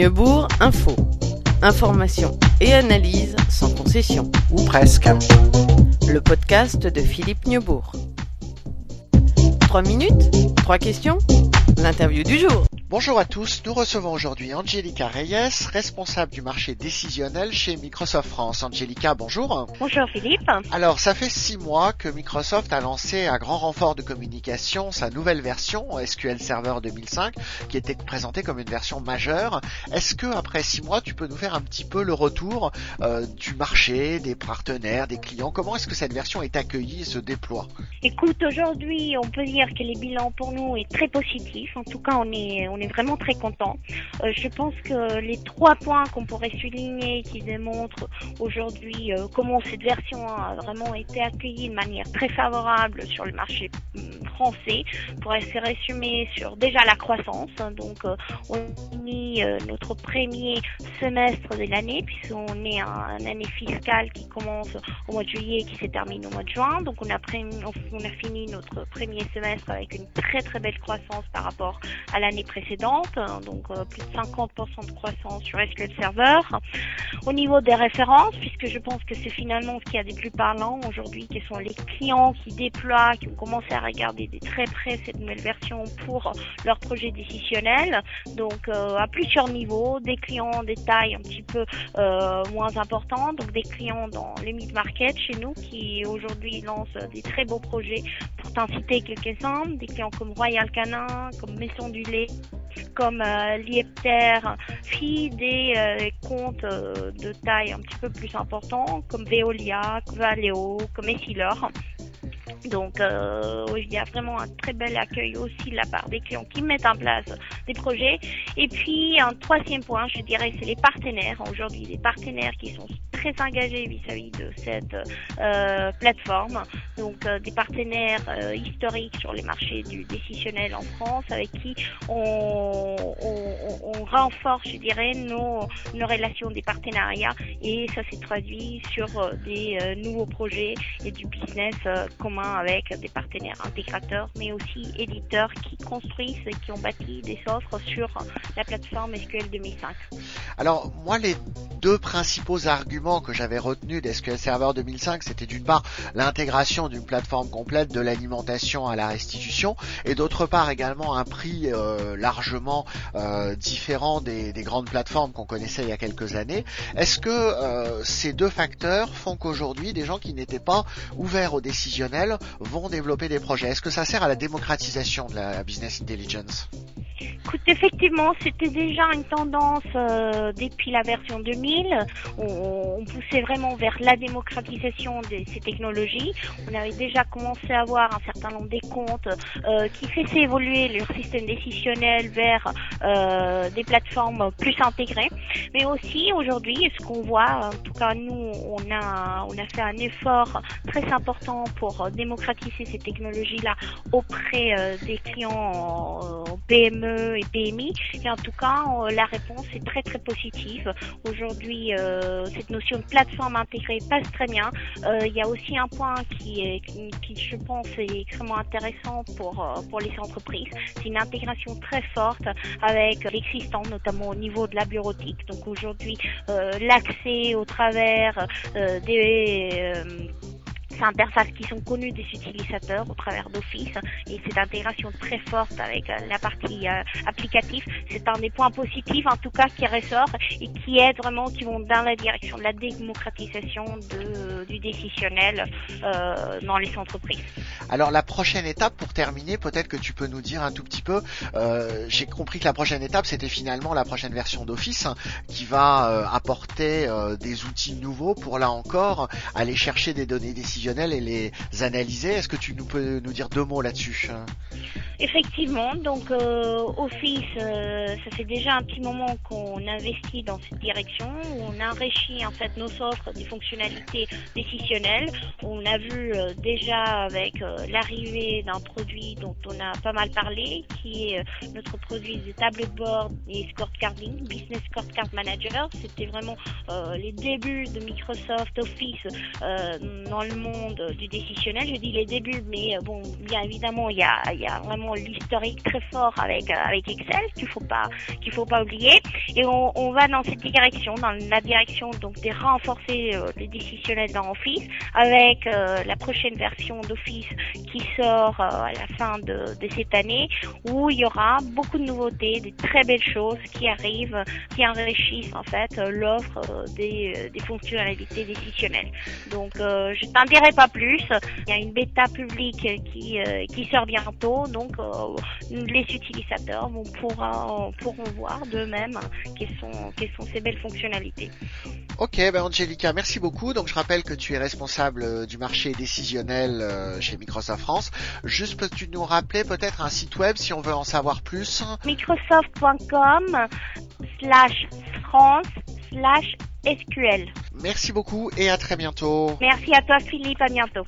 Neubourg Info. Information et analyse sans concession. Ou presque. Le podcast de Philippe Neubourg. 3 minutes 3 questions L'interview du jour. Bonjour à tous, nous recevons aujourd'hui Angelica Reyes, responsable du marché décisionnel chez Microsoft France. Angelica, bonjour. Bonjour Philippe. Alors, ça fait six mois que Microsoft a lancé à grand renfort de communication sa nouvelle version SQL Server 2005, qui était présentée comme une version majeure. Est-ce que après six mois, tu peux nous faire un petit peu le retour euh, du marché, des partenaires, des clients? Comment est-ce que cette version est accueillie et se déploie? Écoute, aujourd'hui, on peut dire que les bilans pour nous est très positif. En tout cas, on est on vraiment très content. Euh, je pense que les trois points qu'on pourrait souligner qui démontrent aujourd'hui euh, comment cette version a vraiment été accueillie de manière très favorable sur le marché hum, français pourrait se résumer sur déjà la croissance. Donc, euh, on a mis notre premier semestre de l'année puisqu'on est une année fiscale qui commence au mois de juillet et qui se termine au mois de juin. Donc, on a, on a fini notre premier semestre avec une très très belle croissance par rapport à l'année précédente Hein, donc euh, plus de 50% de croissance sur SQL Server. Au niveau des références, puisque je pense que c'est finalement ce qui a des plus parlants aujourd'hui, qui sont les clients qui déploient, qui ont commencé à regarder très près cette nouvelle version pour leur projet décisionnel. Donc euh, à plusieurs niveaux, des clients des tailles un petit peu euh, moins importantes, donc des clients dans les mid-market chez nous qui aujourd'hui lancent des très beaux projets. Pour t'en citer quelques-uns, des clients comme Royal Canin, comme Maison du Lait, comme euh, Liepter, puis des euh, comptes euh, de taille un petit peu plus important comme Veolia, Valeo, comme Essilor. Donc euh, il y a vraiment un très bel accueil aussi de la part des clients qui mettent en place des projets. Et puis un troisième point, je dirais, c'est les partenaires. Aujourd'hui, des partenaires qui sont très engagés vis-à-vis de cette euh, plateforme. Donc euh, des partenaires euh, historiques sur les marchés du décisionnel en France avec qui on, on, on renforce, je dirais, nos, nos, relations des partenariats et ça s'est traduit sur euh, des euh, nouveaux projets et du business commun avec des partenaires intégrateurs mais aussi éditeurs qui construisent et qui ont bâti des offres sur la plateforme SQL 2005. Alors moi les deux principaux arguments que j'avais retenus d'SQL Server 2005, c'était d'une part l'intégration d'une plateforme complète de l'alimentation à la restitution, et d'autre part également un prix euh, largement euh, différent des, des, grandes plateformes qu'on connaissait il y a quelques années. Est-ce que euh, ces deux facteurs font qu'aujourd'hui des gens qui n'étaient pas ouverts au vont développer des projets. Est-ce que ça sert à la démocratisation de la business intelligence? Écoute, effectivement, c'était déjà une tendance euh, depuis la version 2000. On, poussait vraiment vers la démocratisation de ces technologies. On avait déjà commencé à avoir un certain nombre des comptes euh, qui faisaient évoluer leur système décisionnel vers euh, des plateformes plus intégrées. Mais aussi aujourd'hui, ce qu'on voit, en tout cas nous, on a on a fait un effort très important pour démocratiser ces technologies-là auprès des clients euh, Et PMI. Et en tout cas, euh, la réponse est très très positive. Aujourd'hui, euh, cette notion de plateforme intégrée passe très bien. Euh, il y a aussi un point qui, est, qui, je pense, est extrêmement intéressant pour, pour les entreprises. C'est une intégration très forte avec l'existant, notamment au niveau de la bureautique. Donc aujourd'hui, l'accès au travers des interfaces qui sont connues des utilisateurs au travers d'Office et cette intégration très forte avec euh, la partie euh, applicative, c'est un des points positifs en tout cas qui ressort et qui aide vraiment, qui vont dans la direction de la démocratisation du décisionnel euh, dans les entreprises. Alors la prochaine étape, pour terminer, peut-être que tu peux nous dire un tout petit peu, euh, j'ai compris que la prochaine étape, c'était finalement la prochaine version d'Office hein, qui va euh, apporter euh, des outils nouveaux pour là encore aller chercher des données décisionnelles et les analyser. Est-ce que tu nous peux nous dire deux mots là-dessus? Effectivement, donc euh, Office, euh, ça fait déjà un petit moment qu'on investit dans cette direction. On enrichit en fait nos offres des fonctionnalités décisionnelles. On a vu euh, déjà avec l'arrivée d'un produit dont on a pas mal parlé, qui est notre produit de tableau de bord et scorecarding, Business Scorecard Manager. C'était vraiment les débuts de Microsoft Office dans le monde du décisionnel. Je dis les débuts, mais bon, bien évidemment, il y a, y a vraiment l'historique très fort avec avec Excel qu'il faut pas qu'il faut pas oublier. Et on, va dans cette direction, dans la direction donc de renforcer les décisionnels dans Office avec la prochaine version d'Office qui sort à la fin de, cette année où il y aura beaucoup de nouveautés, de très belles choses qui arrivent, qui enrichissent en fait l'offre des, des fonctionnalités décisionnelles. Donc je t'en dirai pas plus. Il y a une bêta publique qui, qui sort bientôt, donc les utilisateurs vont pourront, pourront voir d'eux-mêmes quelles sont, quelles sont ces belles fonctionnalités. Ok, ben Angelica, merci beaucoup. Donc je rappelle que tu es responsable du marché décisionnel chez Microsoft France. Juste peux-tu nous rappeler peut-être un site web si on veut en savoir plus? Microsoft.com slash France slash SQL. Merci beaucoup et à très bientôt. Merci à toi Philippe, à bientôt.